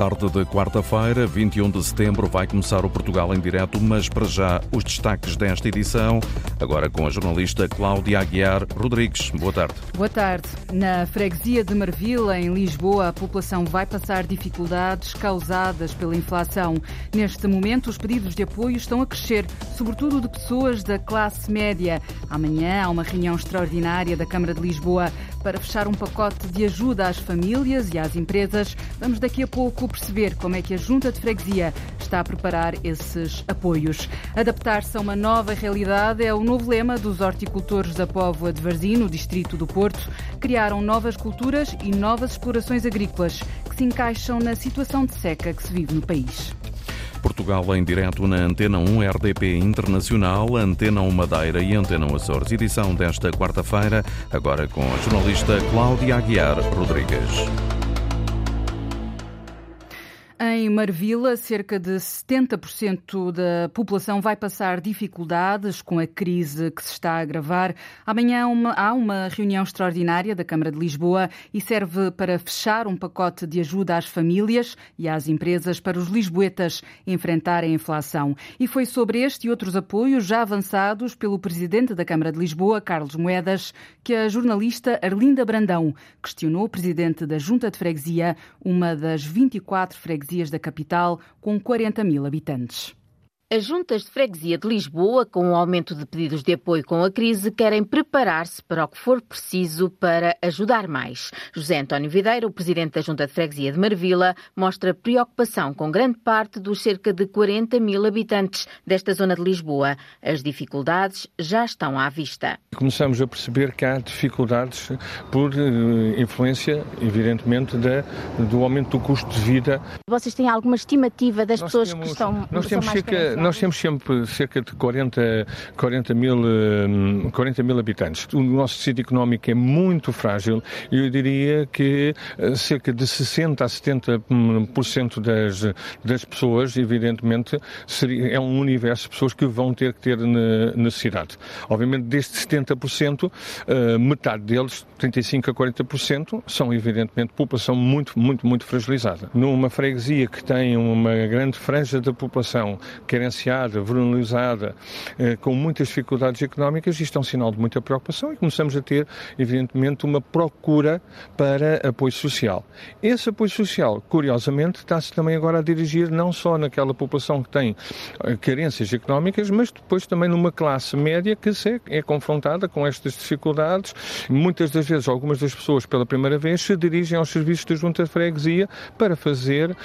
tarde de quarta-feira, 21 de setembro, vai começar o Portugal em direto, mas para já os destaques desta edição, agora com a jornalista Cláudia Aguiar Rodrigues. Boa tarde. Boa tarde. Na freguesia de Marvila, em Lisboa, a população vai passar dificuldades causadas pela inflação. Neste momento, os pedidos de apoio estão a crescer, sobretudo de pessoas da classe média. Amanhã há uma reunião extraordinária da Câmara de Lisboa para fechar um pacote de ajuda às famílias e às empresas. Vamos daqui a pouco perceber como é que a Junta de Freguesia está a preparar esses apoios. Adaptar-se a uma nova realidade é o novo lema dos horticultores da Póvoa de Varzim, no distrito do Porto. Criaram novas culturas e novas explorações agrícolas que se encaixam na situação de seca que se vive no país. Portugal em direto na Antena 1 RDP Internacional, Antena 1 Madeira e Antena 1 Açores. Edição desta quarta-feira, agora com a jornalista Cláudia Aguiar Rodrigues. Em Marvila, cerca de 70% da população vai passar dificuldades com a crise que se está a agravar. Amanhã há uma reunião extraordinária da Câmara de Lisboa e serve para fechar um pacote de ajuda às famílias e às empresas para os lisboetas enfrentarem a inflação. E foi sobre este e outros apoios já avançados pelo Presidente da Câmara de Lisboa, Carlos Moedas, que a jornalista Arlinda Brandão questionou o Presidente da Junta de Freguesia, uma das 24 freguesias freguesias da capital, com 40 mil habitantes. As juntas de freguesia de Lisboa, com o aumento de pedidos de apoio com a crise, querem preparar-se para o que for preciso para ajudar mais. José António Videira, o presidente da junta de freguesia de Marvila, mostra preocupação com grande parte dos cerca de 40 mil habitantes desta zona de Lisboa. As dificuldades já estão à vista. Começamos a perceber que há dificuldades por eh, influência, evidentemente, da, do aumento do custo de vida. Vocês têm alguma estimativa das nós pessoas temos, que estão nós temos cerca, nós temos sempre cerca de 40, 40, mil, 40 hum, mil habitantes. O nosso tecido económico é muito frágil e eu diria que eh, cerca de 60 a 70% das, das pessoas, evidentemente, seria, é um universo de pessoas que vão ter que ter necessidade. Obviamente, destes 70%, eh, metade deles, 35 a 40%, são evidentemente população muito, muito, muito fragilizada. Numa freguesia que tem uma grande franja da população querem carenciada, vulnerabilizada, eh, com muitas dificuldades económicas, isto é um sinal de muita preocupação e começamos a ter, evidentemente, uma procura para apoio social. Esse apoio social, curiosamente, está-se também agora a dirigir não só naquela população que tem eh, carências económicas, mas depois também numa classe média que é confrontada com estas dificuldades. Muitas das vezes, algumas das pessoas, pela primeira vez, se dirigem aos serviços da Junta de Freguesia para fazer uh,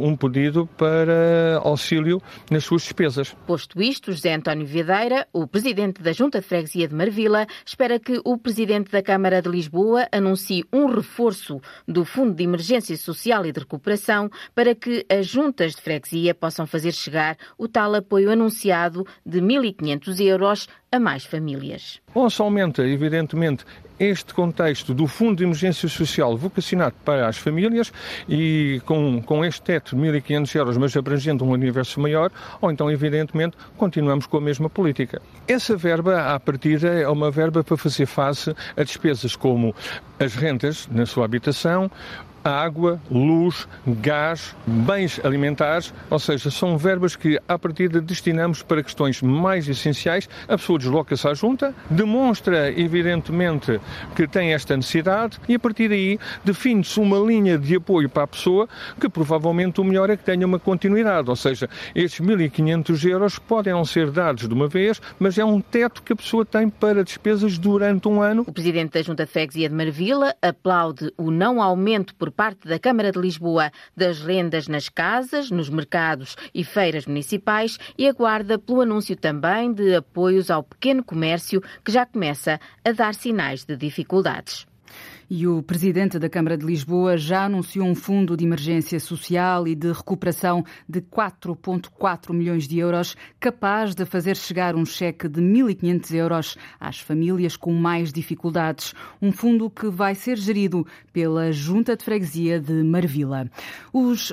um pedido para auxílio nas suas despesas. Posto isto, José António Videira, o presidente da Junta de Freguesia de Marvila, espera que o presidente da Câmara de Lisboa anuncie um reforço do Fundo de Emergência Social e de Recuperação para que as juntas de freguesia possam fazer chegar o tal apoio anunciado de 1.500 euros a mais famílias. Bom, se aumenta, evidentemente, este contexto do Fundo de Emergência Social vocacionado para as famílias e com, com este teto de 1.500 euros, mas abrangendo um universo maior, ou então, evidentemente, continuamos com a mesma política. Essa verba, à partida, é uma verba para fazer face a despesas como as rentas na sua habitação, água, luz, gás, bens alimentares, ou seja, são verbas que à partida destinamos para questões mais essenciais. A pessoa desloca-se à junta, demonstra evidentemente que tem esta necessidade e a partir daí define-se uma linha de apoio para a pessoa que provavelmente o melhor é que tenha uma continuidade, ou seja, estes 1.500 euros podem não ser dados de uma vez, mas é um teto que a pessoa tem para despesas durante um ano. O Presidente da Junta de Freguesia de Marvila aplaude o não aumento por parte da Câmara de Lisboa das rendas nas casas, nos mercados e feiras municipais e aguarda pelo anúncio também de apoios ao pequeno comércio que já começa a dar sinais de dificuldades. E o presidente da Câmara de Lisboa já anunciou um fundo de emergência social e de recuperação de 4,4 milhões de euros, capaz de fazer chegar um cheque de 1.500 euros às famílias com mais dificuldades. Um fundo que vai ser gerido pela Junta de Freguesia de Marvila. Os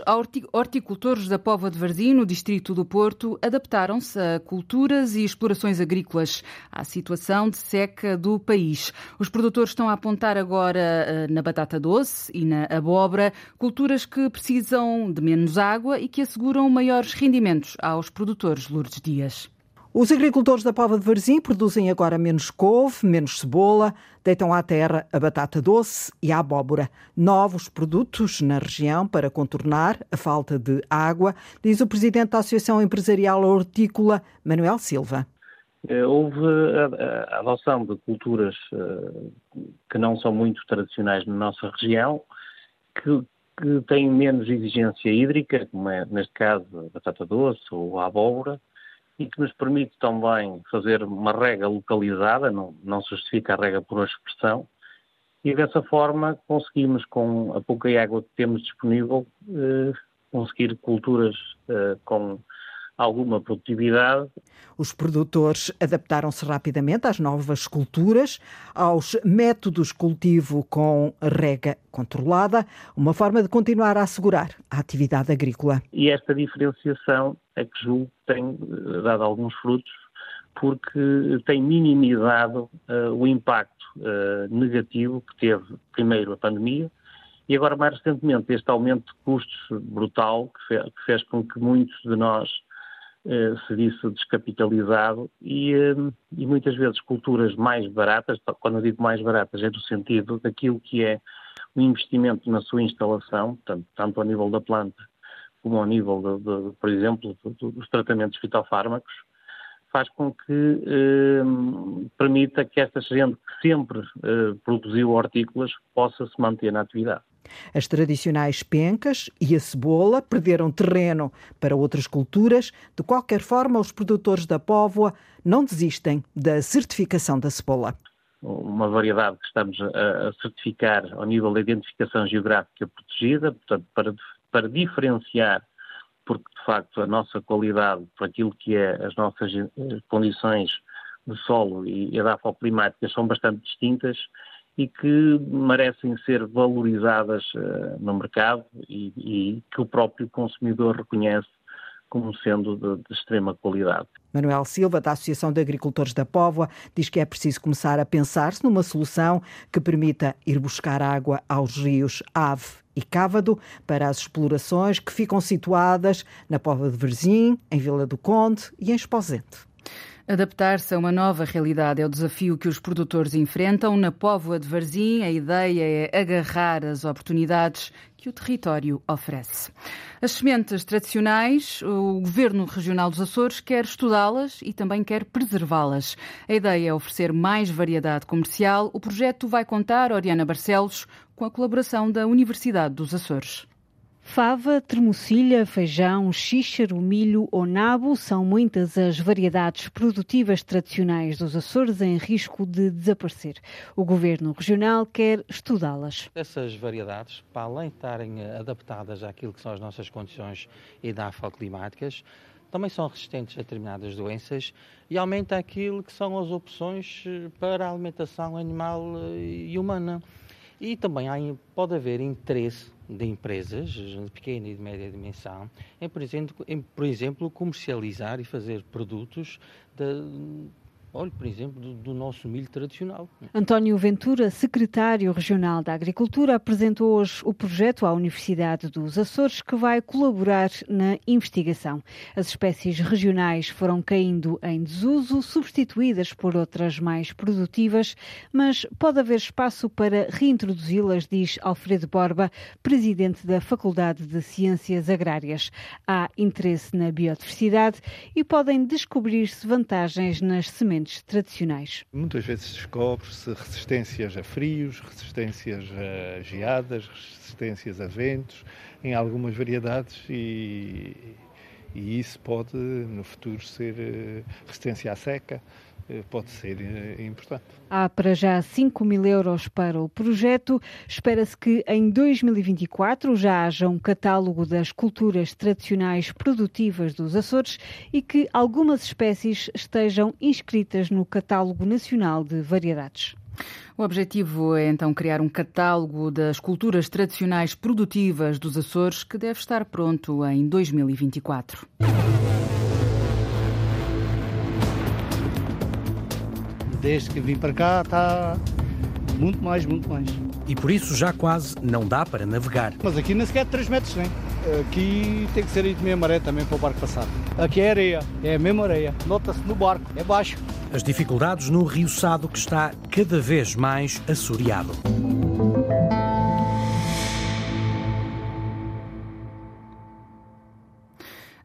horticultores da Pova de Varzim, no distrito do Porto, adaptaram-se a culturas e explorações agrícolas à situação de seca do país. Os produtores estão a apontar agora na batata doce e na abóbora, culturas que precisam de menos água e que asseguram maiores rendimentos aos produtores Lourdes Dias. Os agricultores da Pova de Varzim produzem agora menos couve, menos cebola, deitam à terra a batata doce e a abóbora. Novos produtos na região para contornar a falta de água, diz o presidente da Associação Empresarial Hortícola, Manuel Silva. Eh, houve a, adoção de culturas eh, que não são muito tradicionais na nossa região, que, que têm menos exigência hídrica, como é neste caso a batata doce ou a abóbora, e que nos permite também fazer uma rega localizada, não, não se justifica a rega por expressão, e dessa forma conseguimos, com a pouca água que temos disponível, eh, conseguir culturas eh, com alguma produtividade. Os produtores adaptaram-se rapidamente às novas culturas, aos métodos de cultivo com rega controlada, uma forma de continuar a assegurar a atividade agrícola. E esta diferenciação é que julgo tem eh, dado alguns frutos, porque tem minimizado uh, o impacto uh, negativo que teve primeiro a pandemia e agora mais recentemente este aumento de custos brutal que, fe que fez com que muitos de nós eh, serviço descapitalizado e, eh, e, muitas vezes culturas mais baratas, quando eu digo mais baratas é no sentido daquilo que é o investimento na sua instalação, tanto, tanto ao nível da planta como ao nível, de, de, por exemplo, dos tratamentos fitofármacos, faz com que eh, permita que esta gente que sempre eh, produziu hortícolas possa se manter na atividade. As tradicionais pencas e a cebola perderam terreno para outras culturas. De qualquer forma, os produtores da Póvoa não desistem da certificação da cebola. Uma variedade que estamos a certificar ao nível da identificação geográfica protegida, portanto, para, para diferenciar, porque de facto a nossa qualidade, para aquilo que é as nossas eh, condições de solo e edafoclimáticas são bastante distintas e que merecem ser valorizadas uh, no mercado e, e, que o próprio consumidor reconhece como sendo de, de, extrema qualidade. Manuel Silva, da Associação de Agricultores da Póvoa, diz que é preciso começar a pensar-se numa solução que permita ir buscar água aos rios Ave e Cávado para as explorações que ficam situadas na Póvoa de Verzim, em Vila do Conde e em Esposente. Adaptar-se a uma nova realidade é o desafio que os produtores enfrentam. Na Póvoa de Varzim, a ideia é agarrar as oportunidades que o território oferece. As sementes tradicionais, o Governo Regional dos Açores quer estudá-las e também quer preservá-las. A ideia é oferecer mais variedade comercial. O projeto vai contar, Oriana Barcelos, com a colaboração da Universidade dos Açores. Fava, termocilha, feijão, xíxaro, milho ou nabo são muitas as variedades produtivas tradicionais dos Açores em risco de desaparecer. O governo regional quer estudá-las. Essas variedades, para além de estarem adaptadas àquilo que são as nossas condições edafoclimáticas, também são resistentes a determinadas doenças e aumenta aquilo que são as opções eh, para a alimentação animal eh, e humana. E também há, pode haver interesse de empresas de pequena e de média dimensão exemplo, em, por exemplo comercializar e fazer produtos de, Olhe, por exemplo, do, do, nosso milho tradicional. António Ventura, secretário regional da Agricultura, apresentou hoje o projeto à Universidade dos Açores que vai colaborar na investigação. As espécies regionais foram caindo em desuso, substituídas por outras mais produtivas, mas pode haver espaço para reintroduzi-las, diz Alfredo Borba, presidente da Faculdade de Ciências Agrárias. Há interesse na biodiversidade e podem descobrir-se vantagens nas sementes tradicionais. Muitas vezes descobre-se resistências a frios, resistências a geadas, resistências a ventos, em algumas variedades e, e isso pode no futuro ser eh, resistência à seca. Eh, pode ser eh, importante. Há para já 5 mil euros para o projeto. Espera-se que em 2024 já haja um catálogo das culturas tradicionais produtivas dos Açores e que algumas espécies estejam inscritas no Catálogo Nacional de Variedades. O objetivo é então criar um catálogo das culturas tradicionais produtivas dos Açores que deve estar pronto em 2024. Desde que vim para cá está muito mais, muito mais. E por isso já quase não dá para navegar. Mas aqui nem sequer 3 metros nem. Aqui tem que ser aí de meia maré também para o barco passar. Aqui é areia, é a mesma areia. Nota-se no barco, é baixo. As dificuldades no Rio Sado que está cada vez mais assoreado.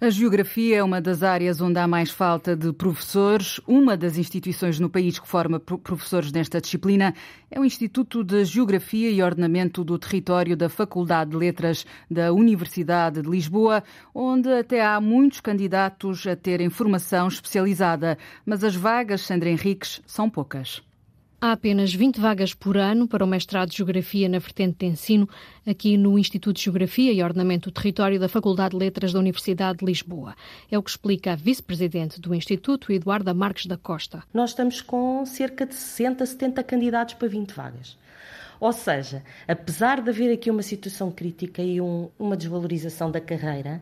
A geografia é uma das áreas onde há mais falta de professores. Uma das instituições no país que forma professores nesta disciplina é o Instituto de Geografia e Ordenamento do Território da Faculdade de Letras da Universidade de Lisboa, onde até há muitos candidatos a terem formação especializada. Mas as vagas, Sandra Henriques, são poucas. Há apenas 20 vagas por ano para o mestrado de Geografia na vertente de ensino, aqui no Instituto de Geografia e Ordenamento do Território da Faculdade de Letras da Universidade de Lisboa. É o que explica a vice-presidente do Instituto, Eduarda Marques da Costa. Nós estamos com cerca de 60, 70 candidatos para 20 vagas. Ou seja, apesar de haver aqui uma situação crítica e um, uma desvalorização da carreira,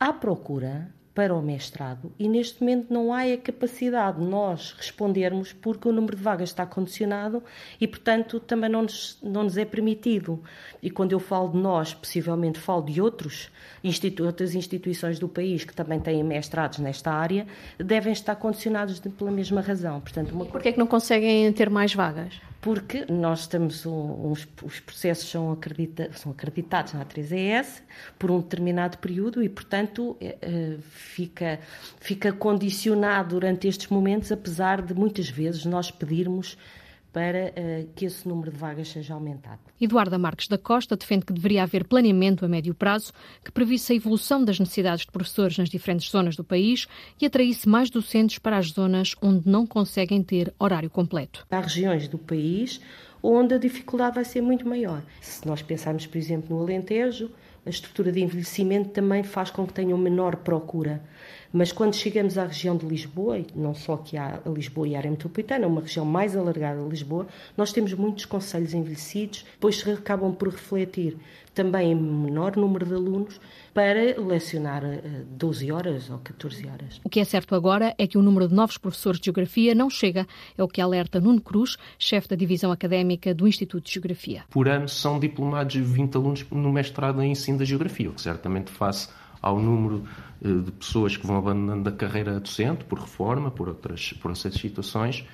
há procura para o mestrado e neste momento não há a capacidade de nós respondermos porque o número de vagas está condicionado e, portanto, também não nos, não nos é permitido. E quando eu falo de nós, possivelmente falo de outros institu outras instituições do país que também têm mestrados nesta área, devem estar condicionados de, pela mesma razão. Portanto, uma... Por que é que não conseguem ter mais vagas? Porque nós estamos, uns, os processos são, acredita, são acreditados na 3ES por um determinado período e, portanto, é, é, fica, fica condicionado durante estes momentos, apesar de muitas vezes nós pedirmos para uh, que esse número de vagas seja aumentado. Eduarda Marques da Costa defende que deveria haver planeamento a médio prazo que previsse a evolução das necessidades de professores nas diferentes zonas do país e atraísse mais docentes para as zonas onde não conseguem ter horário completo. Há regiões do país onde a dificuldade vai ser muito maior. Se nós pensarmos, por exemplo, no Alentejo, a estrutura de envelhecimento também faz com que tenham menor procura mas quando chegamos à região de Lisboa, e não só que há a Lisboa e a área metropolitana, é uma região mais alargada de Lisboa, nós temos muitos conselhos envelhecidos, depois acabam por refletir também em menor número de alunos para lecionar 12 eh, horas ou 14 horas. O que é certo agora é que o número de novos professores de Geografia não chega, é o que alerta Nuno Cruz, chefe da divisão académica do Instituto de Geografia. Por ano são diplomados 20 alunos no mestrado em ensino da Geografia, o que certamente face ao número eh, de pessoas que vão abandonando a carreira docente por reforma, por outras, por outras situações,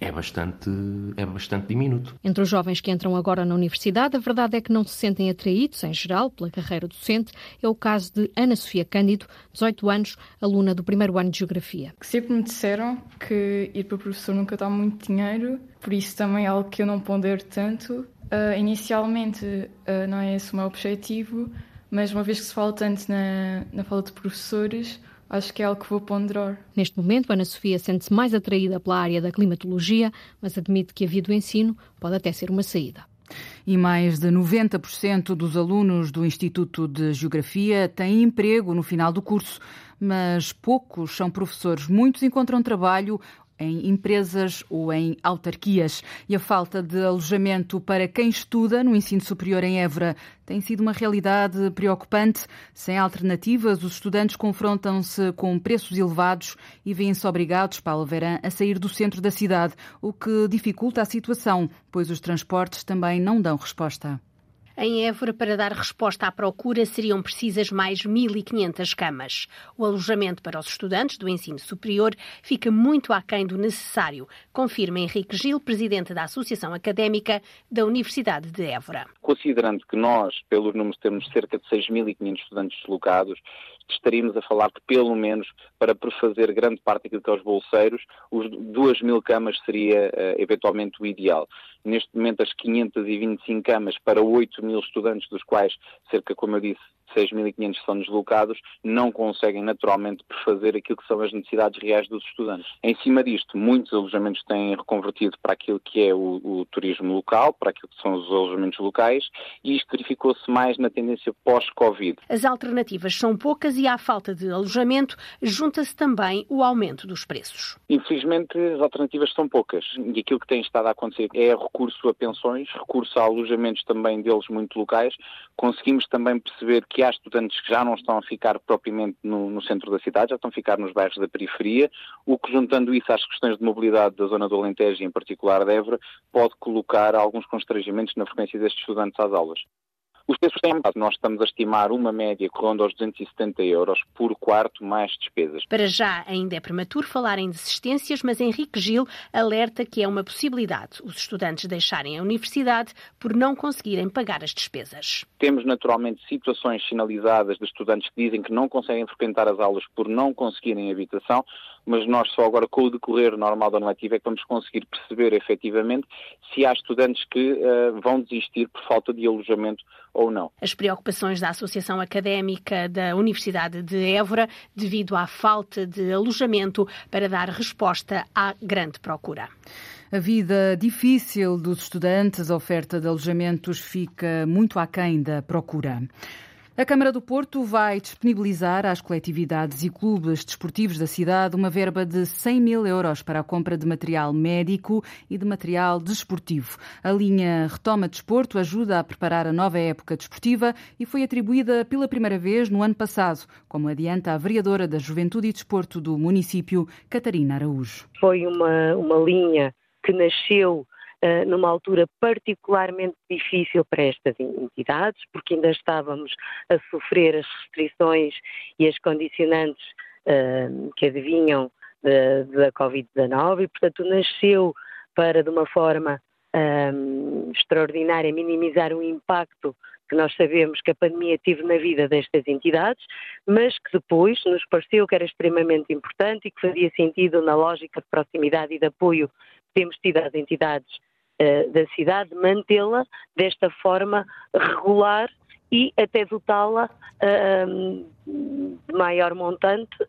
é bastante, é bastante diminuto. Entre os jovens que entram agora na universidade, a verdade é que não se sentem atraídos, em geral, pela carreira docente. É o caso de Ana Sofia Cândido, 18 anos, aluna do primeiro ano de Geografia. Sempre me disseram que ir para professor nunca dá muito dinheiro, por isso também é algo que eu não pondero tanto. Uh, inicialmente uh, não é esse o meu objetivo, mas uma vez que se fala tanto na, na falta de professores, acho que é algo que vou ponderar. Neste momento, Ana Sofia sente-se mais atraída pela área da climatologia, mas admite que a via do ensino pode até ser uma saída. E mais de 90% dos alunos do Instituto de Geografia têm emprego no final do curso, mas poucos são professores. Muitos encontram trabalho em empresas ou em autarquias. E a falta de alojamento para quem estuda no ensino superior em Évora tem sido uma realidade preocupante. Sem alternativas, os estudantes confrontam-se com preços elevados e vêm-se obrigados, Paulo Verã, a sair do centro da cidade, o que dificulta a situação, pois os transportes também não dão resposta. Em Évora, para dar resposta à procura, seriam precisas mais 1.500 camas. O alojamento para os estudantes do ensino superior fica muito aquém do necessário, confirma Henrique Gil, presidente da Associação Académica da Universidade de Évora. Considerando que nós, pelos números, temos cerca de 6.500 estudantes deslocados, estaríamos a falar que, pelo menos, para prefazer grande parte daquilo que é os bolseiros, os 2 mil camas seria uh, eventualmente o ideal. Neste momento, as 525 camas para 8 mil estudantes, dos quais cerca, como eu disse, 6.500 são deslocados, não conseguem naturalmente prefazer aquilo que são as necessidades reais dos estudantes. Em cima disto, muitos alojamentos têm reconvertido para aquilo que é o, o turismo local, para aquilo que são os alojamentos locais, e isto verificou-se mais na tendência pós-Covid. As alternativas são poucas e à falta de alojamento junta-se também o aumento dos preços. Infelizmente, as alternativas são poucas e aquilo que tem estado a acontecer é recurso a pensões, recurso a alojamentos também deles muito locais. Conseguimos também perceber que que há estudantes que já não estão a ficar propriamente no, no, centro da cidade, já estão a ficar nos bairros da periferia, o que juntando isso às questões de mobilidade da zona do Alentejo e em particular de Évora, pode colocar alguns constrangimentos na frequência destes estudantes às aulas. Os preços têm aumentado. Nós estamos a estimar uma média que ronda aos 270 euros por quarto mais despesas. Para já ainda é prematuro falar em desistências, mas Henrique Gil alerta que é uma possibilidade os estudantes deixarem a universidade por não conseguirem pagar as despesas. Temos naturalmente situações sinalizadas de estudantes que dizem que não conseguem frequentar as aulas por não conseguirem habitação, mas nós só agora com o decorrer normal da normativa é que vamos conseguir perceber efetivamente se há estudantes que uh, vão desistir por falta de alojamento ou não. As preocupações da Associação Académica da Universidade de Évora devido à falta de alojamento para dar resposta à grande procura. A vida difícil dos estudantes, a oferta de alojamentos fica muito aquém da procura. A Câmara do Porto vai disponibilizar às coletividades e clubes desportivos da cidade uma verba de 100 mil euros para a compra de material médico e de material desportivo. A linha Retoma Desporto ajuda a preparar a nova época desportiva e foi atribuída pela primeira vez no ano passado, como adianta a vereadora da Juventude e Desporto do município, Catarina Araújo. Foi uma, uma linha que nasceu numa altura particularmente difícil para estas entidades, porque ainda estávamos a sofrer as restrições e as condicionantes uh, que adivinham da Covid-19 e, portanto, nasceu para, de uma forma um, extraordinária, minimizar o impacto que nós sabemos que a pandemia teve na vida destas entidades, mas que depois nos pareceu que era extremamente importante e que fazia sentido na lógica de proximidade e de apoio que temos tido às entidades uh, da cidade, mantê-la desta forma regular e até dotá-la uh, de maior montante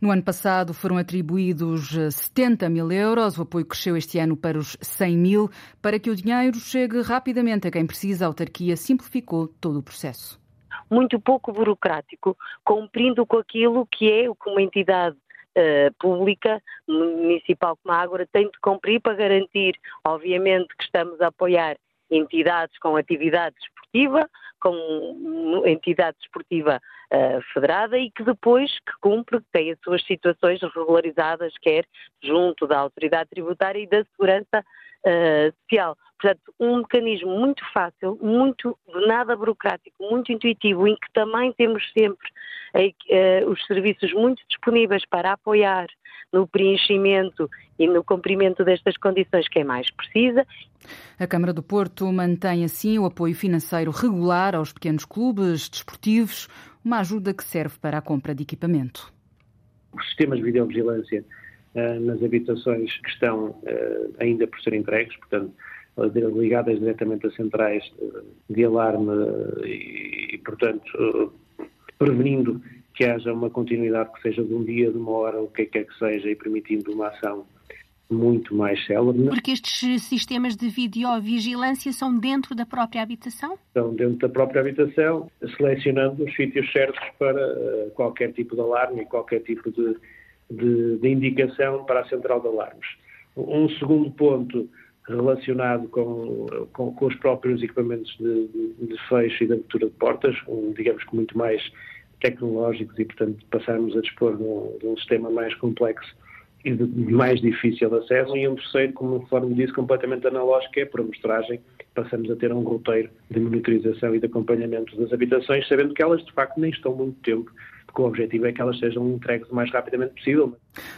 no ano passado foram atribuídos 70 mil euros, o apoio cresceu este ano para os 100 mil. Para que o dinheiro chegue rapidamente a quem precisa, a autarquia simplificou todo o processo. Muito pouco burocrático, cumprindo com aquilo que é o que uma entidade Uh, pública, municipal como a Ágora, tem de cumprir para garantir, obviamente, que estamos a apoiar entidades com atividade esportiva, com entidade esportiva uh, federada e que depois que cumpre, que tem as suas situações regularizadas, quer junto da autoridade tributária e da segurança uh, social. Portanto, um mecanismo muito fácil, muito nada burocrático, muito intuitivo, em que também temos sempre uh, os serviços muito disponíveis para apoiar no preenchimento e no cumprimento destas condições que é mais precisa. A Câmara do Porto mantém assim o apoio financeiro regular aos pequenos clubes desportivos, uma ajuda que serve para a compra de equipamento. Os sistemas de videovigilância uh, nas habitações que estão ainda por ser entregues, portanto, ligadas diretamente a centrais de alarme e, e portanto, prevenindo que haja uma continuidade que seja de um dia, de uma hora, o que quer que seja, e permitindo uma ação muito mais célebre. Porque estes sistemas de videovigilância são dentro da própria habitação? São dentro da própria habitação, selecionando os sítios certos para qualquer tipo de alarme e qualquer tipo de, de, de, indicação para a central de alarmes. Um segundo ponto relacionado com, com, com os próprios equipamentos de, de, fecho e de abertura de portas, digamos que muito mais tecnológicos e, portanto, passarmos a dispor de um, de um sistema mais complexo e de mais difícil acesso, e um terceiro, conforme disse, completamente analógico, é por amostragem, passamos a ter um roteiro de monitorização e de acompanhamento das habitações, sabendo que elas, de facto, nem estão muito tempo porque o objetivo é que elas sejam entregues o mais rapidamente possível.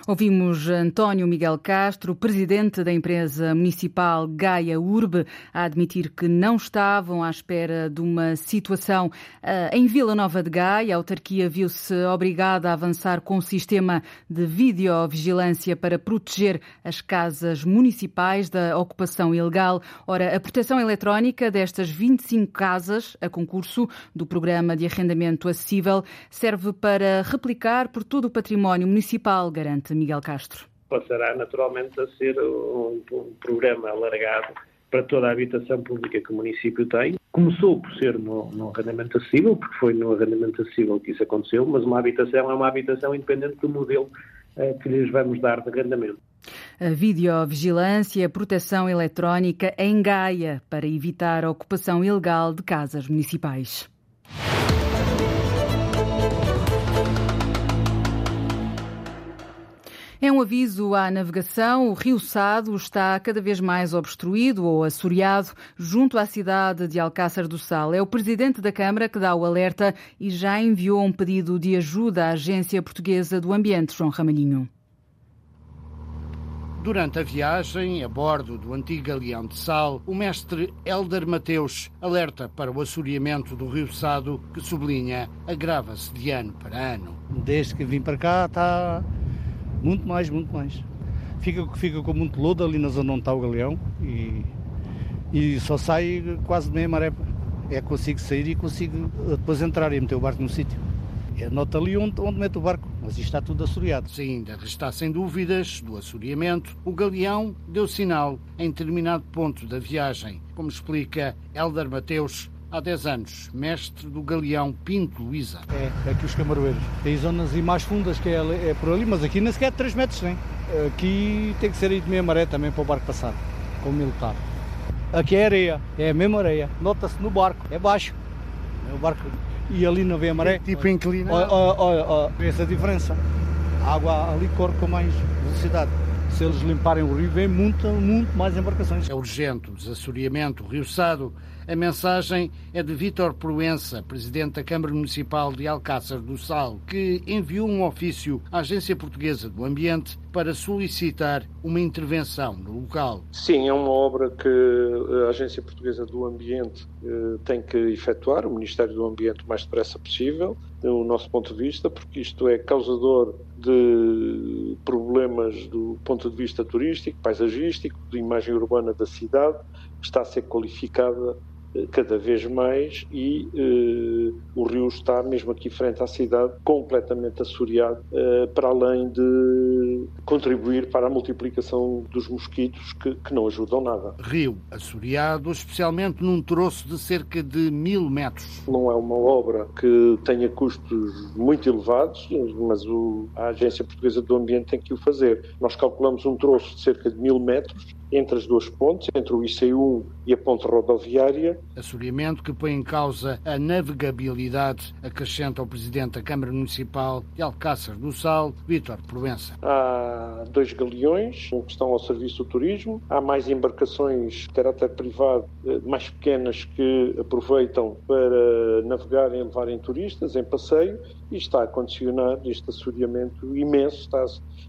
Ouvimos António Miguel Castro, presidente da empresa municipal Gaia Urbe, a admitir que não estavam à espera de uma situação eh, em Vila Nova de Gaia. A autarquia viu-se obrigada a avançar com um sistema de videovigilância para proteger as casas municipais da ocupação ilegal. Ora, a proteção eletrónica destas 25 casas, a concurso do programa de arrendamento acessível, serve para replicar por todo o património municipal, Miguel Castro. Passará naturalmente a ser um, um programa alargado para toda a habitação pública que o município tem. Começou por ser no, no, arrendamento acessível, porque foi no arrendamento acessível que isso aconteceu, mas uma habitação é uma habitação independente do modelo eh, que lhes vamos dar de arrendamento. A videovigilância e a proteção eletrónica em Gaia para evitar a ocupação ilegal de casas municipais. É um aviso à navegação. O Rio Sado está cada vez mais obstruído ou assoreado junto à cidade de Alcácer do Sal. É o presidente da Câmara que dá o alerta e já enviou um pedido de ajuda à Agência Portuguesa do Ambiente, João Ramalhinho. Durante a viagem, a bordo do antigo galeão de sal, o mestre Elder Mateus alerta para o assoreamento do Rio Sado, que sublinha agrava-se de ano para ano. Desde que vim para cá está muito mais, muito mais. Fica, fica com muito lodo ali na zona onde está o galeão e, e só sai quase de meia maré. É consigo sair e consigo depois entrar e meter o barco no sítio. É nota ali onde, onde mete o barco, mas isto está tudo assoreado. Se ainda restassem dúvidas do assoreamento, o galeão deu sinal em determinado ponto da viagem, como explica Helder Mateus, há 10 anos, mestre do galeão Pinto Luísa. É, aqui os camaroeiros. Tem zonas e mais fundas que é, é, por ali, mas aqui nem sequer 3 metros tem. Aqui tem que ser aí de meia maré também para o barco passar, com militar. Aqui é areia, é a mesma areia. Nota-se no barco, é baixo. É o barco. E ali não vê a maré. É tipo inclinado. Olha, olha, olha, essa diferença. A água ali corre com mais velocidade se eles limparem o rio, vem muito, muito mais embarcações. É urgente o desassoreamento do Rio Sado. A mensagem é de Vítor Proença, presidente da Câmara Municipal de Alcácer do Sal, que enviou um ofício à Agência Portuguesa do Ambiente para solicitar uma intervenção no local. Sim, é uma obra que a Agência Portuguesa do Ambiente eh, tem que efetuar, o Ministério do Ambiente, o mais depressa possível, do nosso ponto de vista, porque isto é causador de problemas do ponto de vista turístico, paisagístico, de imagem urbana da cidade, está a ser qualificada cada vez mais e eh, o rio está, mesmo aqui frente à cidade, completamente assoreado, eh, para além de contribuir para a multiplicação dos mosquitos que, que, não ajudam nada. Rio assoreado, especialmente num troço de cerca de mil metros. Não é uma obra que tenha custos muito elevados, mas o, a Agência Portuguesa do Ambiente tem que o fazer. Nós calculamos um troço de cerca de mil metros entre as duas pontes, entre o IC1 e a ponte rodoviária. Assoreamento que põe em causa a navegabilidade, acrescenta o Presidente da Câmara Municipal de Alcácer do Sal, Vítor Provença. Há dois galeões que estão ao serviço do turismo, há mais embarcações de caráter privado, eh, mais pequenas, que aproveitam para navegarem e levarem turistas em passeio, e está a condicionar, este assoreamento imenso está,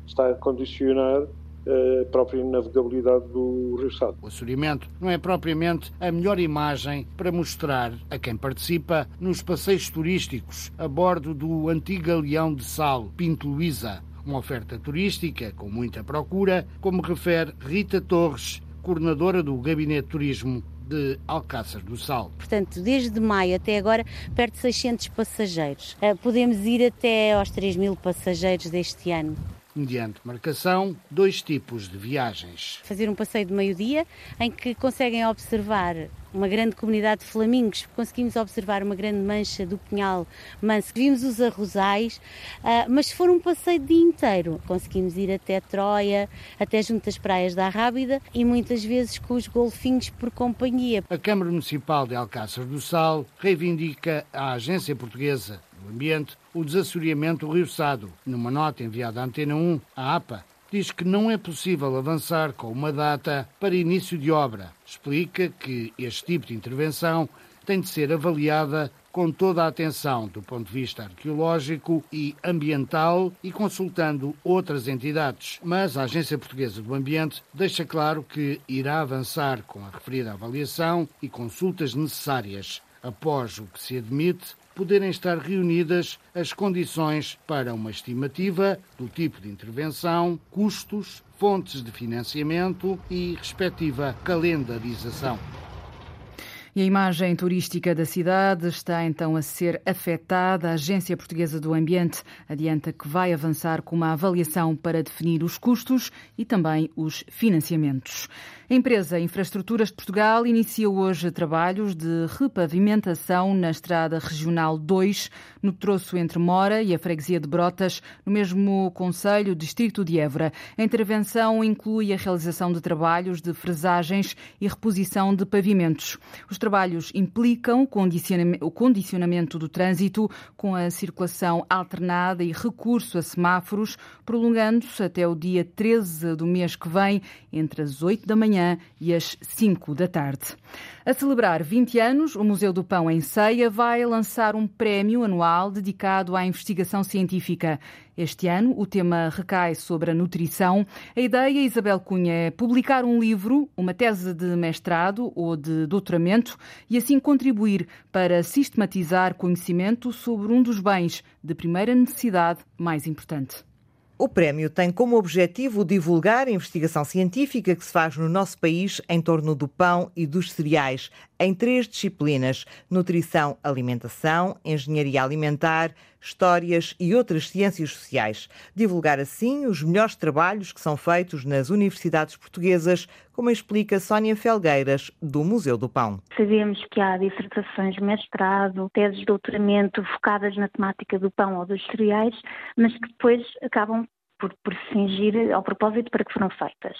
está a condicionar a própria navegabilidade do Rio Sado. O assoreamento não é propriamente a melhor imagem para mostrar a quem participa nos passeios turísticos a bordo do antigo galeão de sal Pinto Luísa, uma oferta turística com muita procura, como refere Rita Torres, coordenadora do Gabinete de Turismo de Alcácer do Sal. Portanto, desde maio até agora, perto de 600 passageiros. Eh, podemos ir até aos 3 mil passageiros deste ano mediante marcação, dois tipos de viagens. Fazer um passeio de meio-dia em que conseguem observar uma grande comunidade de flamingos, conseguimos observar uma grande mancha do pinhal manso, vimos os arrozais, uh, mas for um passeio dia inteiro, conseguimos ir até Troia, até junto às praias da Rábida e muitas vezes com os golfinhos por companhia. A Câmara Municipal de Alcácer do Sal reivindica à Agência Portuguesa do Ambiente o desassoreamento do Rio Sado. Numa nota enviada à Antena 1, a APA diz que não é possível avançar com uma data para início de obra. Explica que este tipo de intervenção tem de ser avaliada com toda a atenção do ponto de vista arqueológico e ambiental e consultando outras entidades. Mas a Agência Portuguesa do Ambiente deixa claro que irá avançar com a referida avaliação e consultas necessárias após o que se admite poderem estar reunidas as condições para uma estimativa do tipo de intervenção, custos, fontes de financiamento e respectiva calendarização. E a imagem turística da cidade está então a ser afetada. A Agência Portuguesa do Ambiente adianta que vai avançar com uma avaliação para definir os custos e também os financiamentos. A empresa Infraestruturas de Portugal inicia hoje trabalhos de repavimentação na Estrada Regional 2, no troço entre Mora e a freguesia de Brotas, no mesmo Conselho Distrito de Évora. A intervenção inclui a realização de trabalhos de fresagens e reposição de pavimentos. Os trabalhos implicam o condicionamento do trânsito com a circulação alternada e recurso a semáforos, prolongando-se até o dia 13 do mês que vem, entre as 8 da manhã manhã e às 5 da tarde. A celebrar 20 anos, o Museu do Pão em Ceia vai lançar um prémio anual dedicado à investigação científica. Este ano, o tema recai sobre a nutrição. A ideia, Isabel Cunha, é publicar um livro, uma tese de mestrado ou de doutoramento e assim contribuir para sistematizar conhecimento sobre um dos bens de primeira necessidade mais importante. O prémio tem como objetivo divulgar a investigação científica que se faz no nosso país em torno do pão e dos cereais, em três disciplinas: nutrição, alimentação, engenharia alimentar, histórias e outras ciências sociais. Divulgar assim os melhores trabalhos que são feitos nas universidades portuguesas, como explica Sónia Felgueiras, do Museu do Pão. Sabemos que há dissertações de mestrado, teses de doutoramento focadas na temática do pão ou dos cereais, mas que depois acabam por, por fingir ao propósito para que foram feitas.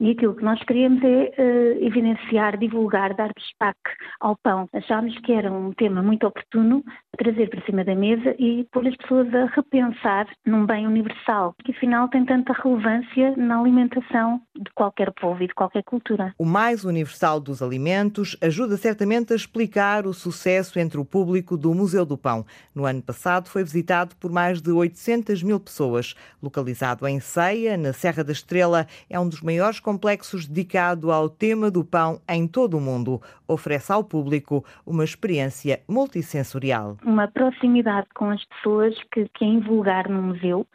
E aquilo que nós queríamos é uh, evidenciar, divulgar, dar destaque ao pão. Achámos que era um tema muito oportuno trazer para cima da mesa e pôr as pessoas a repensar num bem universal, que afinal tem tanta relevância na alimentação de qualquer povo e de qualquer cultura. O mais universal dos alimentos ajuda certamente a explicar o sucesso entre o público do Museu do Pão. No ano passado foi visitado por mais de 800 mil pessoas. Localizado em Ceia, na Serra da Estrela, é um dos maiores complexos dedicado ao tema do pão em todo o mundo. Oferece ao público uma experiência multissensorial. Uma proximidade com as pessoas que, que é invulgar no museu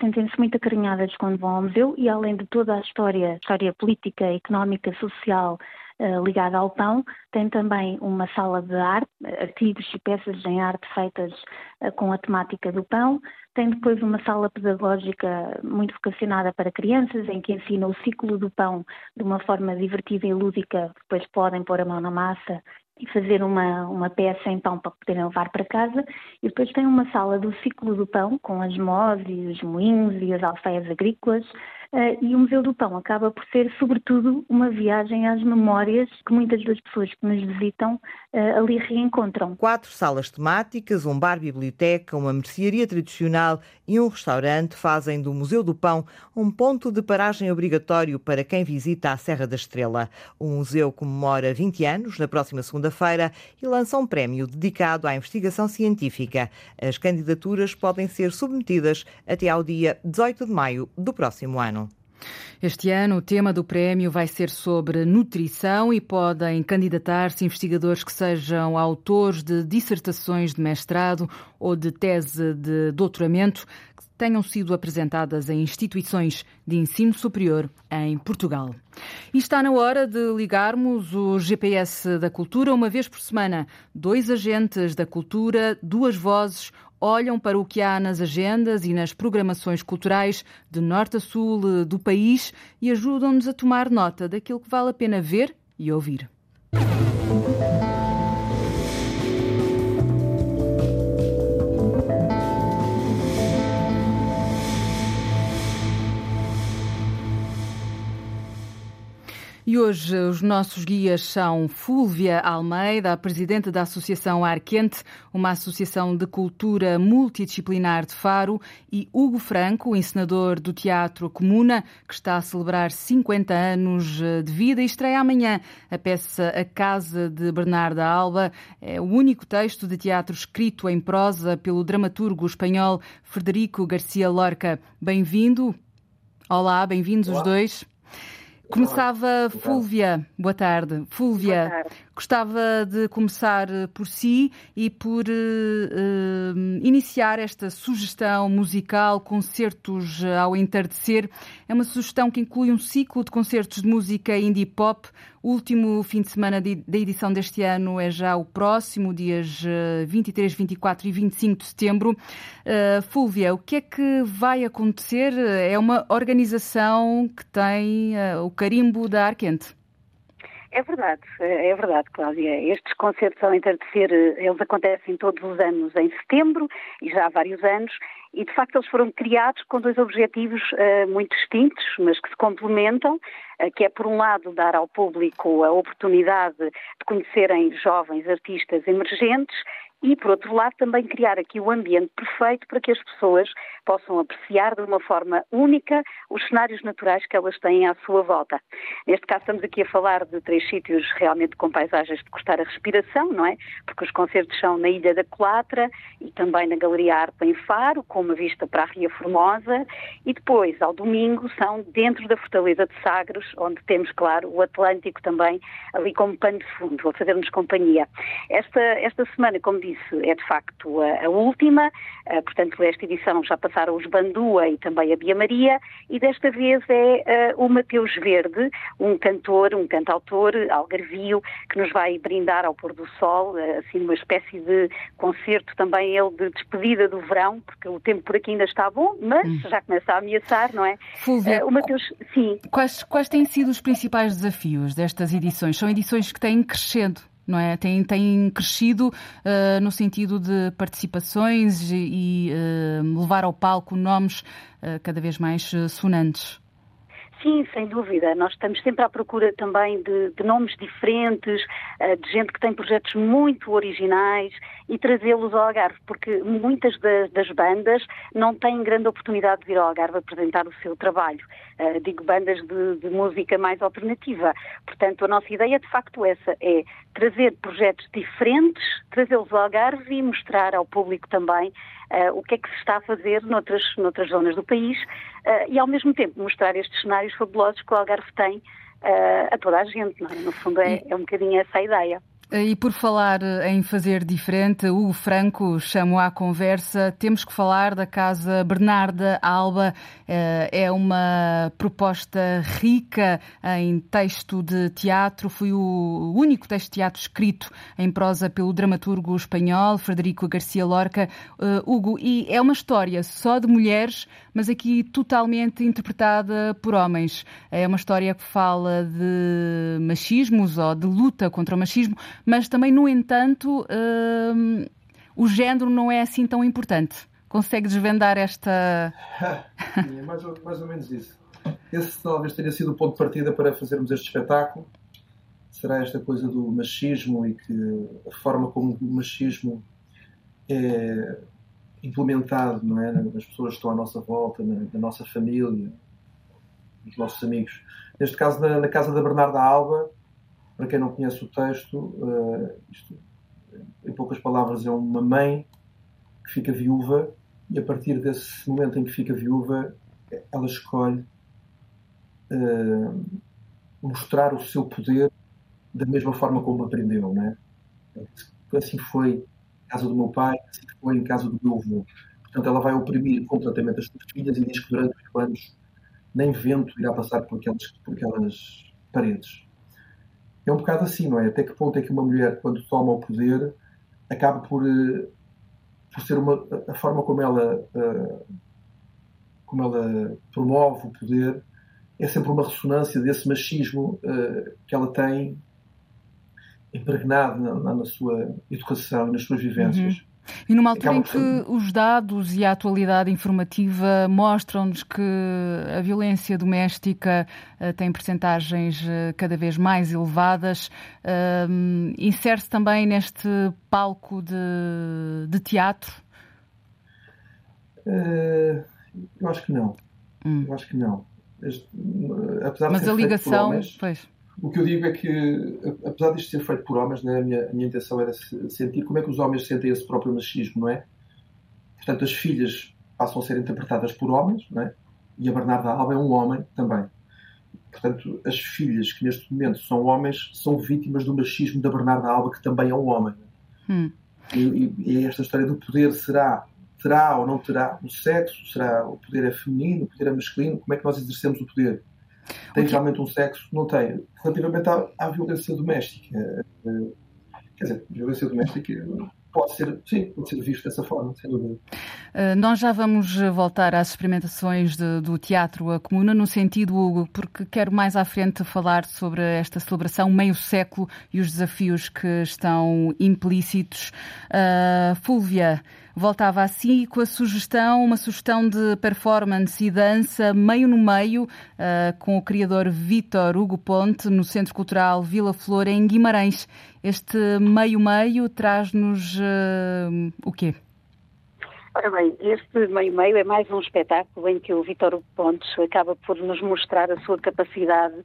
sentem-se muito acarinhadas quando vão ao museu e além de toda a história, história política, económica, social ligada ao pão, tem também uma sala de arte, artigos e peças em arte feitas uh, com a temática do pão, tem depois uma sala pedagógica muito vocacionada para crianças, em que ensina o ciclo do pão de uma forma divertida e lúdica. Depois podem pôr a mão na massa e fazer uma, uma peça em pão para poderem levar para casa. E depois tem uma sala do ciclo do pão, com as mós e os moinhos e as alfeias agrícolas, e o Museu do Pão acaba por ser, sobretudo, uma viagem às memórias que muitas das pessoas que nos visitam uh, ali reencontram. Quatro salas temáticas, um bar-biblioteca, uma mercearia tradicional e um restaurante fazem do Museu do Pão um ponto de paragem obrigatório para quem visita a Serra da Estrela. O museu comemora 20 anos na próxima segunda-feira e lança um prémio dedicado à investigação científica. As candidaturas podem ser submetidas até ao dia 18 de maio do próximo ano. Este ano, o tema do prémio vai ser sobre nutrição e podem candidatar-se investigadores que sejam autores de dissertações de mestrado ou de tese de doutoramento que tenham sido apresentadas em instituições de ensino superior em Portugal. E está na hora de ligarmos o GPS da cultura uma vez por semana. Dois agentes da cultura, duas vozes, olham para o que há nas agendas e nas programações culturais de norte a sul eh, do país e ajudam-nos a tomar nota daquilo que vale a pena ver e ouvir. E hoje os nossos guias são Fúlvia Almeida, a presidente da Associação Ar Quente, uma associação de cultura multidisciplinar de Faro, e Hugo Franco, o encenador do Teatro Comuna, que está a celebrar 50 anos eh, de vida e estreia amanhã a peça A Casa de Bernarda Alba. É o único texto de teatro escrito em prosa pelo dramaturgo espanhol Federico Garcia Lorca. Bem-vindo. Olá, bem-vindos os dois. Começava Fúlvia, boa tarde. Fúlvia, boa tarde. Gostava de começar por si e por uh, iniciar esta sugestão musical Concertos ao Entardecer. É uma sugestão que inclui um ciclo de concertos de música indie pop. O último fim de semana da edição deste ano é já o próximo, dias 23, 24 e 25 de setembro. Uh, o que é que vai acontecer? É uma organização que tem uh, o carimbo da Arquente. É verdade, é verdade, Cláudia. Estes concertos ao entardecer, eles acontecem todos os anos em setembro e já há vários anos e de facto eles foram criados com dois objetivos uh, muito distintos, mas que se complementam, uh, que é por um lado dar ao público a oportunidade de conhecerem jovens artistas emergentes e, por outro lado, também criar aqui o ambiente perfeito para que as pessoas possam apreciar de uma forma única os cenários naturais que elas têm à sua volta. Neste caso, estamos aqui a falar de três sítios realmente com paisagens de custar a respiração, não é? Porque os concertos são na Ilha da Colatra e também na Galeria Arte em Faro, com uma vista para a Ria Formosa, e depois, ao domingo, são dentro da Fortaleza de Sagres, onde temos, claro, o Atlântico também ali como pano de fundo, a fazer-nos companhia. Esta, esta semana, como disse, disse, é de facto a, a última, uh, portanto, esta edição já passaram os Bandua e também a Bia Maria, e desta vez é uh, o Mateus Verde, um cantor, um cantautor algarvio, que nos vai brindar ao pôr do sol, uh, assim, uma espécie de concerto também ele de despedida do verão, porque o tempo por aqui ainda está bom, mas hum. já começa a ameaçar, não é? Fulvia, o Mateus, sim. Quais, quais têm sido os principais desafios destas edições? São edições que têm crescendo não é? Tem, tem crescido uh, no sentido de participações e, e uh, levar ao palco nomes uh, cada vez mais sonantes. Sim, sem dúvida. Nós estamos sempre à procura também de, de nomes diferentes, de gente que tem projetos muito originais e trazê-los ao Algarve, porque muitas das, das, bandas não têm grande oportunidade de vir ao Algarve apresentar o seu trabalho. Uh, digo bandas de, de, música mais alternativa. Portanto, a nossa ideia de facto essa é trazer projetos diferentes, trazê-los ao Algarve e mostrar ao público também o que é que se está a fazer noutras, noutras zonas do país uh, e, ao mesmo tempo, mostrar estes cenários fabulosos que o Algarve tem uh, a toda a gente. É? No fundo, é, é um bocadinho essa a ideia. E por falar em fazer diferente, Hugo Franco chamou à conversa. Temos que falar da Casa Bernarda Alba. Eh, é uma proposta rica em texto de teatro. Foi o único texto de teatro escrito em prosa pelo dramaturgo espanhol Frederico Garcia Lorca. Eh, Hugo, e é uma história só de mulheres, mas aqui totalmente interpretada por homens. É uma história que fala de machismos ou de luta contra o machismo mas também, no entanto, hum, o género não é assim tão importante. Consegue desvendar esta. Sim, é mais ou, mais ou menos isso. Esse talvez tenha sido o ponto de partida para fazermos este espetáculo. Será esta coisa do machismo e que a forma como o machismo é implementado não é? nas pessoas que estão à nossa volta, na, na nossa família, nos nossos amigos. Neste caso, na, na casa da Bernarda Alba, para quem não conhece o texto, uh, isto, em poucas palavras, é uma mãe que fica viúva e a partir desse momento em que fica viúva, ela escolhe uh, mostrar o seu poder da mesma forma como aprendeu, né? Assim foi em casa do meu pai, assim foi em casa do meu avô. Portanto, ela vai oprimir completamente as suas filhas e diz que durante os anos nem vento irá passar por aquelas, por aquelas paredes é um bocado assim, não é? Até que ponto é que uma mulher, quando toma o poder, acaba por, eh, por ser uma, a forma como ela, eh, como ela promove o poder é sempre uma ressonância desse machismo eh, que ela tem impregnado na, na sua educação e nas suas vivências. Uhum. E numa altura em que os dados e a atualidade informativa mostram-nos que a violência doméstica uh, tem percentagens uh, cada vez mais elevadas, uh, insere-se também neste palco de, de teatro? eu acho que não. Hum. Eu acho que não. Apesar Mas a ligação, homens, pois. O que eu digo é que, apesar disto ser feito por homens, né, a, minha, a minha intenção era sentir como é que os homens sentem esse próprio machismo, não é? Portanto, as filhas passam a ser interpretadas por homens, não é? E a Bernarda Alba é um homem também. Portanto, as filhas que neste momento são homens são vítimas do machismo da Bernarda Alba, que também é um homem. Hum. E, e, esta história do poder será, terá ou não terá o sexo, será o poder é feminino, o poder é masculino, como é que nós exercemos o poder? Tem realmente um sexo? Não tem. Relativamente à, à violência doméstica, eh, quer dizer, violência doméstica pode ser, sim, pode ser visto dessa forma, sem dúvida. Uh, nós já vamos voltar às experimentações de, do Teatro a Comuna, no sentido, Hugo, porque quero mais à frente falar sobre esta celebração meio século e os desafios que estão implícitos. Uh, Fúlvia, voltava assim com a sugestão, uma sugestão de performance e dança meio no meio, uh, com o criador Vítor Hugo Ponte, no Centro Cultural Vila Flor, em Guimarães. Este meio-meio traz-nos uh, o quê? Ora bem, este meio-meio é mais um espetáculo em que o Vítor Pontes acaba por nos mostrar a sua capacidade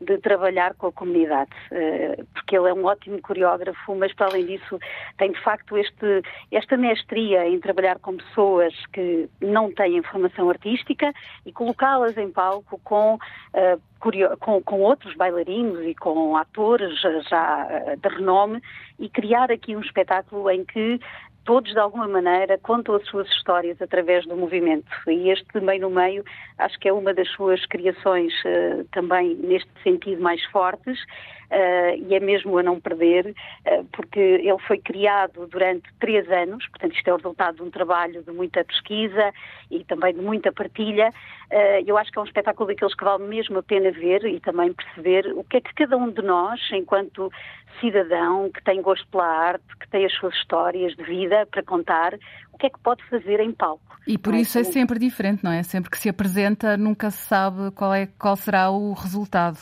de trabalhar com a comunidade, eh, porque ele é um ótimo coreógrafo, mas para além disso tem de facto este, esta mestria em trabalhar com pessoas que não têm formação artística e colocá-las em palco com eh, com, com, outros bailarinos e com atores já eh, de renome e criar aqui um espetáculo em que todos de alguma maneira contam as suas histórias através do movimento. E este meio no meio acho que é uma das suas criações uh, também neste sentido mais fortes. Uh, e é mesmo a não perder, uh, porque ele foi criado durante três anos, portanto, isto é o resultado de um trabalho de muita pesquisa e também de muita partilha. Uh, eu acho que é um espetáculo daqueles que vale mesmo a pena ver e também perceber o que é que cada um de nós, enquanto cidadão que tem gosto pela arte, que tem as suas histórias de vida para contar, o que é que pode fazer em palco. E por isso é sempre diferente, não é? Sempre que se apresenta, nunca se sabe qual, é, qual será o resultado.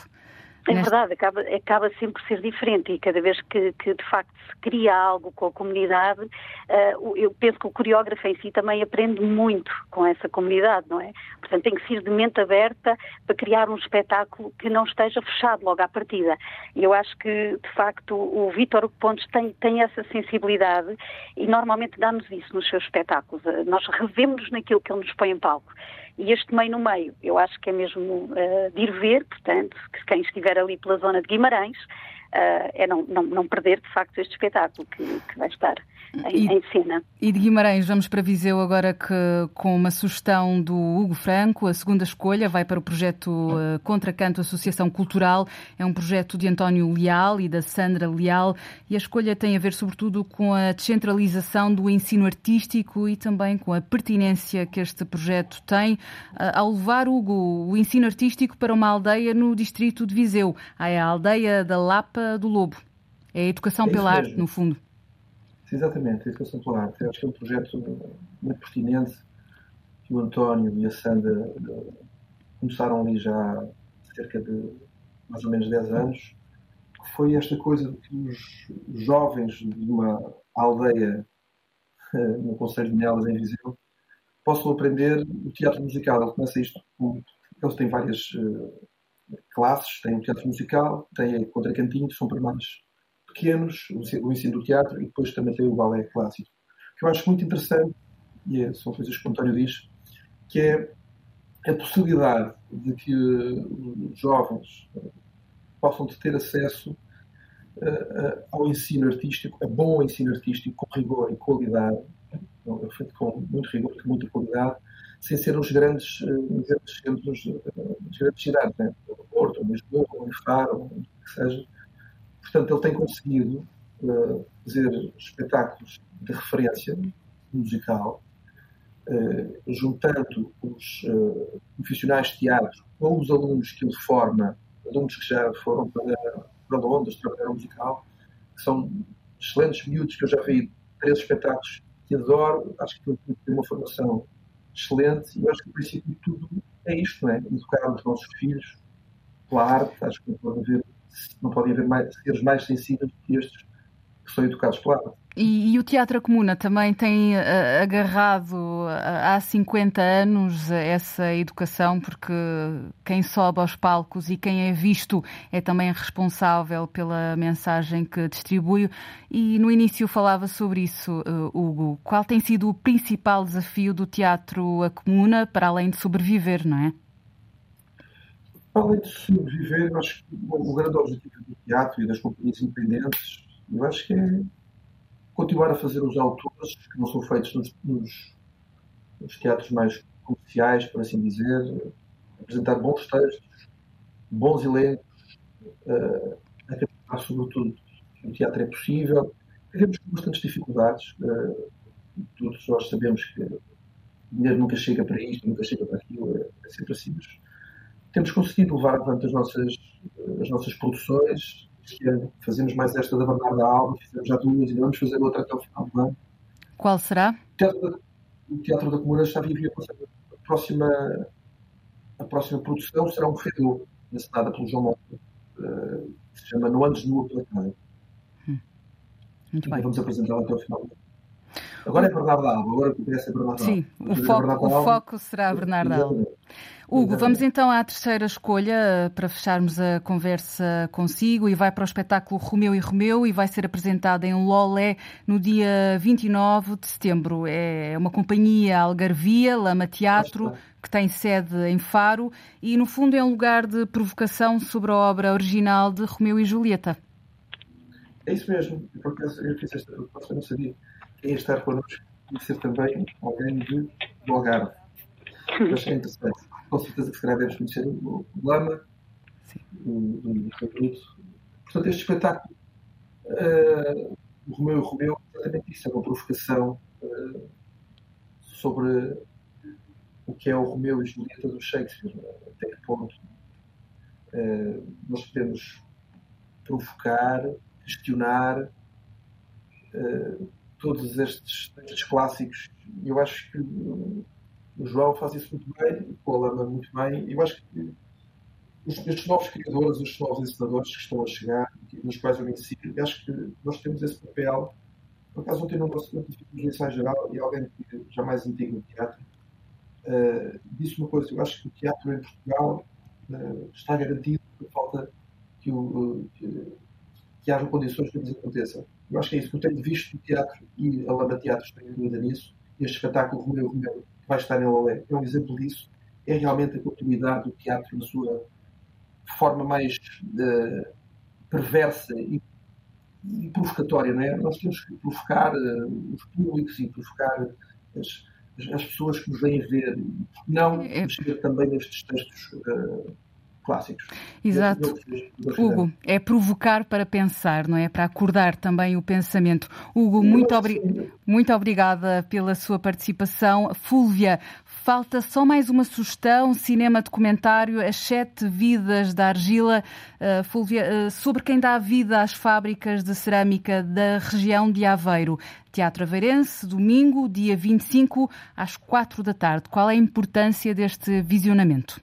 É verdade, acaba, acaba sempre por ser diferente e cada vez que, que, de facto se cria algo com a comunidade, uh, eu penso que o coreógrafo em si também aprende muito com essa comunidade, não é? Portanto, tem que ser de mente aberta para criar um espetáculo que não esteja fechado logo à partida. E eu acho que, de facto, o Vítor Pontes tem, tem essa sensibilidade e normalmente dá-nos isso nos seus espetáculos. Uh, nós revemos naquilo que ele nos põe em palco. E este meio no meio, eu acho que é mesmo uh, de ir ver, portanto, que quem estiver ali pela zona de Guimarães, uh, é não, não, não, perder de facto este espetáculo que, que vai estar em, e, em, cena. E de Guimarães vamos para Viseu agora que, com uma sugestão do Hugo Franco, a segunda escolha vai para o projeto uh, Contracanto Associação Cultural, é um projeto de António Leal e da Sandra Leal. E a escolha tem a ver sobretudo com a descentralização do ensino artístico e também com a pertinência que este projeto tem uh, ao levar Hugo, o ensino artístico para uma aldeia no distrito de Viseu, é a aldeia da Lapa do Lobo. É a educação é pela arte, no fundo. Exatamente, a Educação pela Arte. Acho que é um projeto muito pertinente que o António e a Sandra eh, começaram ali já há cerca de mais ou menos 10 anos, foi esta coisa de que os jovens de uma aldeia eh, no Conselho de Nelas, em Viseu, possam aprender o teatro musical. Ele começa isto, eles têm várias uh, classes, têm o teatro musical, têm contracantinho, são primários pequenos, o ensino do teatro, e depois também tem o balé clássico. O que eu acho muito interessante, e é, são coisas que o António diz, que é a possibilidade de que os jovens eh, possam ter acesso uh, ao ensino artístico, a bom ensino artístico, com rigor e qualidade, é feito com muito rigor e muita qualidade, sem ser os grandes, uh, grandes centros uh, das grandes cidades, né? Porto, Lisboa, ou Faro, o que seja, Portanto, ele tem conseguido uh, fazer espetáculos de referência musical, uh, juntando os uh, profissionais de teatro com os alunos que ele forma, alunos que já foram para, para Londres trabalhar musical, que são excelentes miúdos que eu já vi três espetáculos que adoro, acho que tem uma formação excelente e eu acho que o princípio de tudo é isto, não é? Educar os nossos filhos pela arte, acho que não pode haver não podem haver mais, seres mais sensíveis do que estes que são educados pela arte. E, e, o Teatro Comuna também tem uh, agarrado uh, há 50 anos essa educação, porque quem sobe aos palcos e quem é visto é também responsável pela mensagem que distribui. E no início falava sobre isso, uh, Hugo. Qual tem sido o principal desafio do Teatro a Comuna, para além de sobreviver, não é? Além de sobreviver, acho que o grande objetivo do teatro e das companhias independentes, eu acho que é continuar a fazer os autores que não são feitos nos, nos, nos teatros mais comerciais, por assim dizer, apresentar bons textos, bons elencos, uh, acreditar sobretudo que o teatro é possível, Vivemos com bastantes dificuldades. Uh, todos nós sabemos que o dinheiro nunca chega para isto, nunca chega para aquilo, é, é sempre assim. Temos conseguido levar adiante as nossas, as nossas produções. Este ano fazemos mais esta da Bernarda Alba, fizemos já duas e vamos fazer outra até o final do ano. Qual será? O Teatro da, o Teatro da Comuna está a viver a próxima, a próxima produção será um fedor, encenada pelo João Mota, uh, que se chama No Anos Nua pela Casa. Hum. Muito bem. Vamos apresentá-la até o final do ano. Agora é Bernardo Alba, agora começa é Bernardo Alba. Sim, o foco, o foco será Bernardo Alba. Hugo, vamos então à terceira escolha eh, para fecharmos a conversa consigo e vai para o espetáculo Romeu e Romeu e vai ser apresentado em Lolé no dia 29 de setembro. É uma companhia algarvia, Lama Teatro, que tem sede em Faro e no fundo é um lugar de provocação sobre a obra original de Romeu e Julieta. É isso mesmo, porque eu fiz esta proposta, não sabia quem ia estar connosco e ser também alguém de, Algarve. Achei interessante com certeza que se calhar deves conhecer o, Lama, do, do Portanto, este espetáculo, uh, o Romeu e o Romeu, exatamente isso, é uma provocação uh, sobre o que é o Romeu e Julieta do Shakespeare, até que ponto uh, nós podemos provocar, questionar uh, todos estes textos clássicos. Eu acho que o João faz isso muito bem, o Alama muito bem. Eu acho que estes novos criadores, estes novos ensinadores que estão a chegar, nos quais eu me ensino, acho que nós temos esse papel. Por acaso, ontem num de ensaio geral e alguém que jamais antigo no teatro uh, disse uma coisa: eu acho que o teatro em Portugal uh, está garantido por falta que, o, que, que haja condições para que isso aconteça. Eu acho que é isso. Eu tenho visto o teatro e a Lama Teatro tem dúvida nisso. Este espetáculo Romeu Romeu vai estar em Olé, é um exemplo disso. É realmente a continuidade do teatro na sua forma mais uh, perversa e, e, provocatória, não é? Nós temos que provocar uh, os públicos e provocar as, as, pessoas que nos vêm ver, não é. mexer também nestes textos uh, clássicos. Exato. Hugo, é provocar para pensar, não é? Para acordar também o pensamento. Hugo, muito, obri muito obrigada pela sua participação. Fúlvia, falta só mais uma sugestão, cinema documentário, As Sete Vidas da Argila. Uh, Fúlvia, uh, sobre quem dá vida às fábricas de cerâmica da região de Aveiro. Teatro Aveirense, domingo, dia 25, às quatro da tarde. Qual é a importância deste visionamento?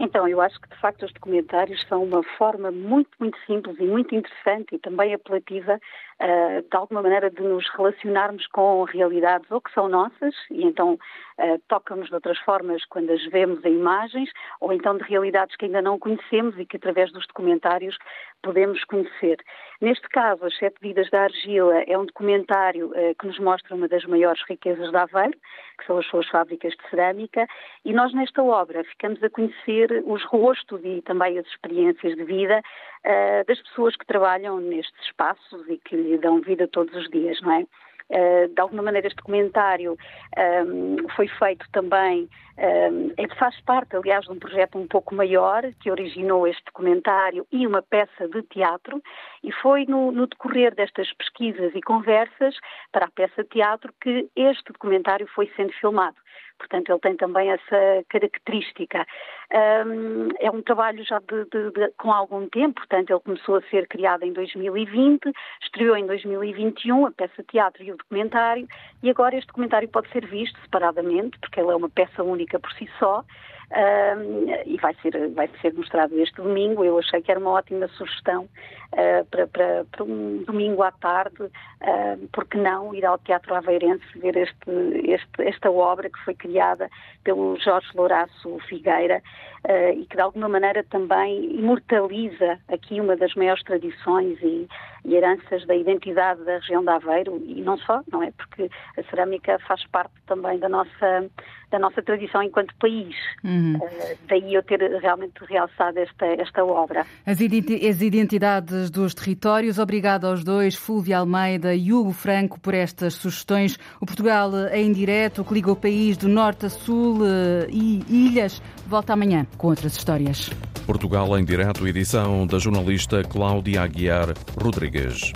Então, eu acho que de facto os documentários são uma forma muito, muito simples e muito interessante e também apelativa uh, de alguma maneira de nos relacionarmos com realidades ou que são nossas e então uh, tocam-nos de outras formas quando as vemos em imagens ou então de realidades que ainda não conhecemos e que através dos documentários podemos conhecer. Neste caso, As Sete Vidas da Argila é um documentário uh, que nos mostra uma das maiores riquezas da Aveiro, que são as suas fábricas de cerâmica, e nós nesta obra ficamos a conhecer os rostos e também as experiências de vida uh, das pessoas que trabalham nestes espaços e que lhe dão vida todos os dias, não é? Uh, de alguma maneira este documentário um, ehm, foi feito também, um, ehm, faz parte, aliás, de um projeto um pouco maior que originou este documentário e uma peça de teatro e foi no, no decorrer destas pesquisas e conversas para a peça de teatro que este documentário foi sendo filmado. Portanto, ele tem também essa característica. Um, é um trabalho já de, de, de, com algum tempo, portanto, ele começou a ser criado em 2020, estreou em 2021 a peça teatro e o documentário, e agora este documentário pode ser visto separadamente, porque ele é uma peça única por si só, e vai ser, vai ser mostrado este domingo. Eu achei que era uma ótima sugestão uh, para, para, para, um domingo à tarde, uh, porque não ir ao Teatro Aveirense ver este, este, esta obra que foi criada pelo Jorge Louraço Figueira uh, e que de alguma maneira também imortaliza aqui uma das maiores tradições e, e heranças da identidade da região de Aveiro e não só, não é? Porque a cerâmica faz parte também da nossa da nossa tradição enquanto país. Uhum. Uh, daí eu ter realmente realçado esta, esta obra. As, identidades dos territórios. Obrigado aos dois, Fúvia Almeida e Hugo Franco, por estas sugestões. O Portugal é em direto, que liga o país do norte a sul uh, e ilhas. Volta amanhã com outras histórias. Portugal em direto, edição da jornalista Cláudia Aguiar Rodrigues.